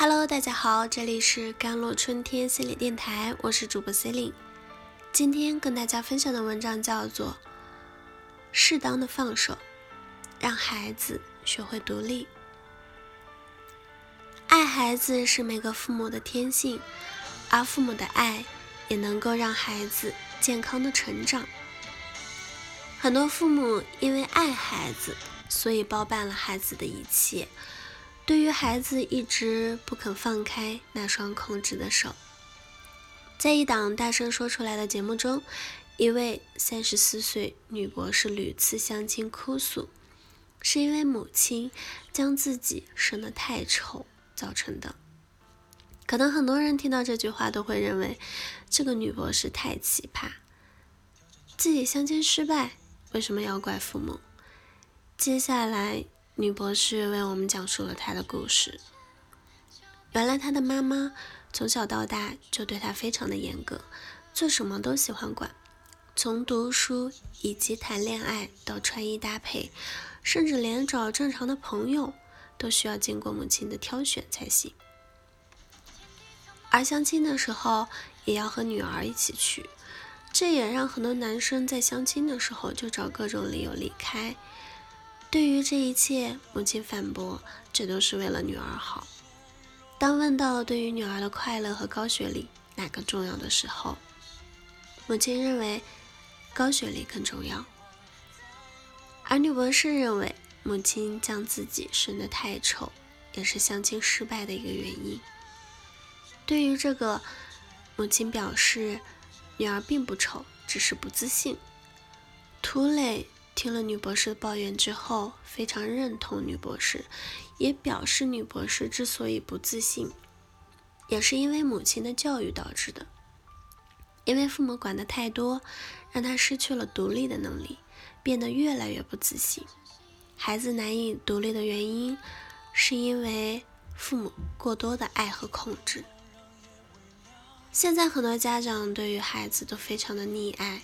Hello，大家好，这里是甘露春天心理电台，我是主播 c e l i n e 今天跟大家分享的文章叫做《适当的放手，让孩子学会独立》。爱孩子是每个父母的天性，而父母的爱也能够让孩子健康的成长。很多父母因为爱孩子，所以包办了孩子的一切。对于孩子一直不肯放开那双控制的手，在一档大声说出来的节目中，一位三十四岁女博士屡次相亲哭诉，是因为母亲将自己生得太丑造成的。可能很多人听到这句话都会认为这个女博士太奇葩，自己相亲失败为什么要怪父母？接下来。女博士为我们讲述了她的故事。原来她的妈妈从小到大就对她非常的严格，做什么都喜欢管，从读书以及谈恋爱到穿衣搭配，甚至连找正常的朋友都需要经过母亲的挑选才行。而相亲的时候也要和女儿一起去，这也让很多男生在相亲的时候就找各种理由离开。对于这一切，母亲反驳：“这都是为了女儿好。”当问到对于女儿的快乐和高学历哪个重要的时候，母亲认为高学历更重要。而女博士认为，母亲将自己生得太丑，也是相亲失败的一个原因。对于这个，母亲表示，女儿并不丑，只是不自信。涂磊。听了女博士的抱怨之后，非常认同女博士，也表示女博士之所以不自信，也是因为母亲的教育导致的。因为父母管的太多，让她失去了独立的能力，变得越来越不自信。孩子难以独立的原因，是因为父母过多的爱和控制。现在很多家长对于孩子都非常的溺爱。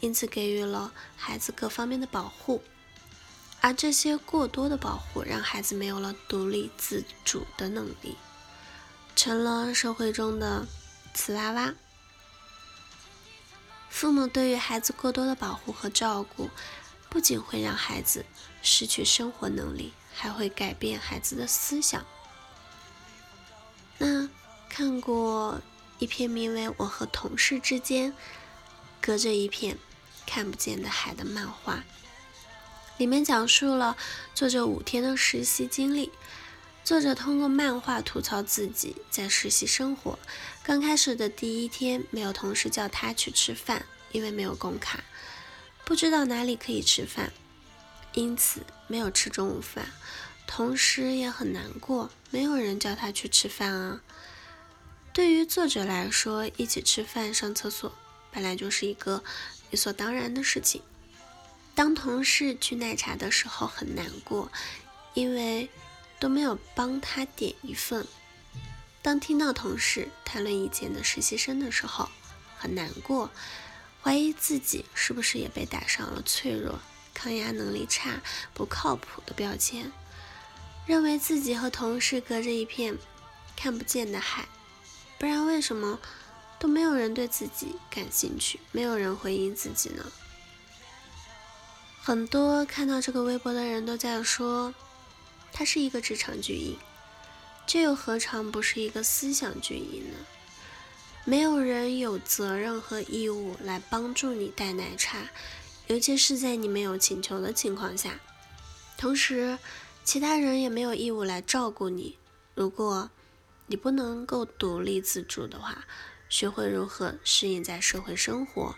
因此，给予了孩子各方面的保护，而这些过多的保护，让孩子没有了独立自主的能力，成了社会中的瓷娃娃。父母对于孩子过多的保护和照顾，不仅会让孩子失去生活能力，还会改变孩子的思想。那看过一篇名为《我和同事之间隔着一片》。看不见的海的漫画，里面讲述了作者五天的实习经历。作者通过漫画吐槽自己在实习生活。刚开始的第一天，没有同事叫他去吃饭，因为没有工卡，不知道哪里可以吃饭，因此没有吃中午饭。同时也很难过，没有人叫他去吃饭啊。对于作者来说，一起吃饭、上厕所本来就是一个。理所当然的事情。当同事去奶茶的时候很难过，因为都没有帮他点一份。当听到同事谈论以前的实习生的时候很难过，怀疑自己是不是也被打上了脆弱、抗压能力差、不靠谱的标签，认为自己和同事隔着一片看不见的海，不然为什么？都没有人对自己感兴趣，没有人回应自己呢。很多看到这个微博的人都在说，他是一个职场巨婴，这又何尝不是一个思想巨婴呢？没有人有责任和义务来帮助你带奶茶，尤其是在你没有请求的情况下。同时，其他人也没有义务来照顾你。如果你不能够独立自主的话，学会如何适应在社会生活，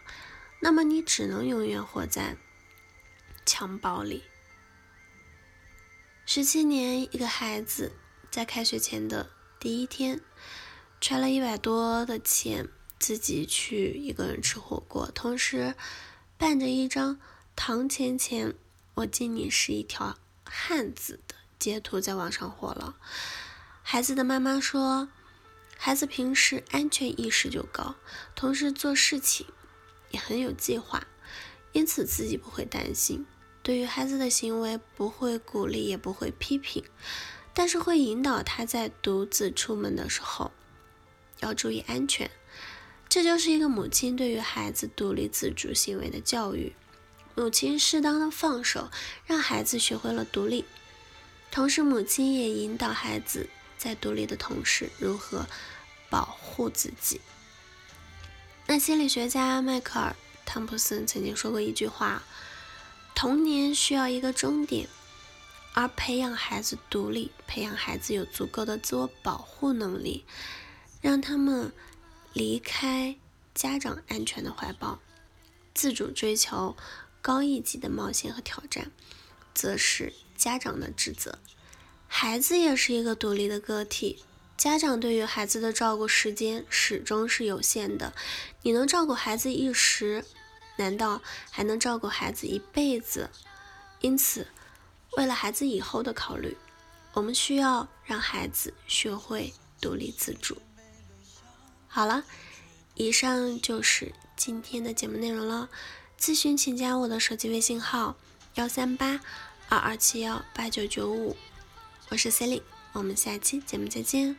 那么你只能永远活在襁褓里。十七年，一个孩子在开学前的第一天，揣了一百多的钱，自己去一个人吃火锅，同时伴着一张“堂前前，我敬你是一条汉子”的截图在网上火了。孩子的妈妈说。孩子平时安全意识就高，同时做事情也很有计划，因此自己不会担心。对于孩子的行为，不会鼓励，也不会批评。但是会引导他在独自出门的时候要注意安全。这就是一个母亲对于孩子独立自主行为的教育。母亲适当的放手，让孩子学会了独立，同时母亲也引导孩子在独立的同时如何保护自己。那心理学家迈克尔·汤普森曾经说过一句话：“童年需要一个终点，而培养孩子独立，培养孩子有足够的自我保护能力，让他们离开家长安全的怀抱，自主追求高一级的冒险和挑战，则是家长的职责。孩子也是一个独立的个体。”家长对于孩子的照顾时间始终是有限的，你能照顾孩子一时，难道还能照顾孩子一辈子？因此，为了孩子以后的考虑，我们需要让孩子学会独立自主。好了，以上就是今天的节目内容了。咨询请加我的手机微信号：幺三八二二七幺八九九五，我是 Sally，我们下期节目再见。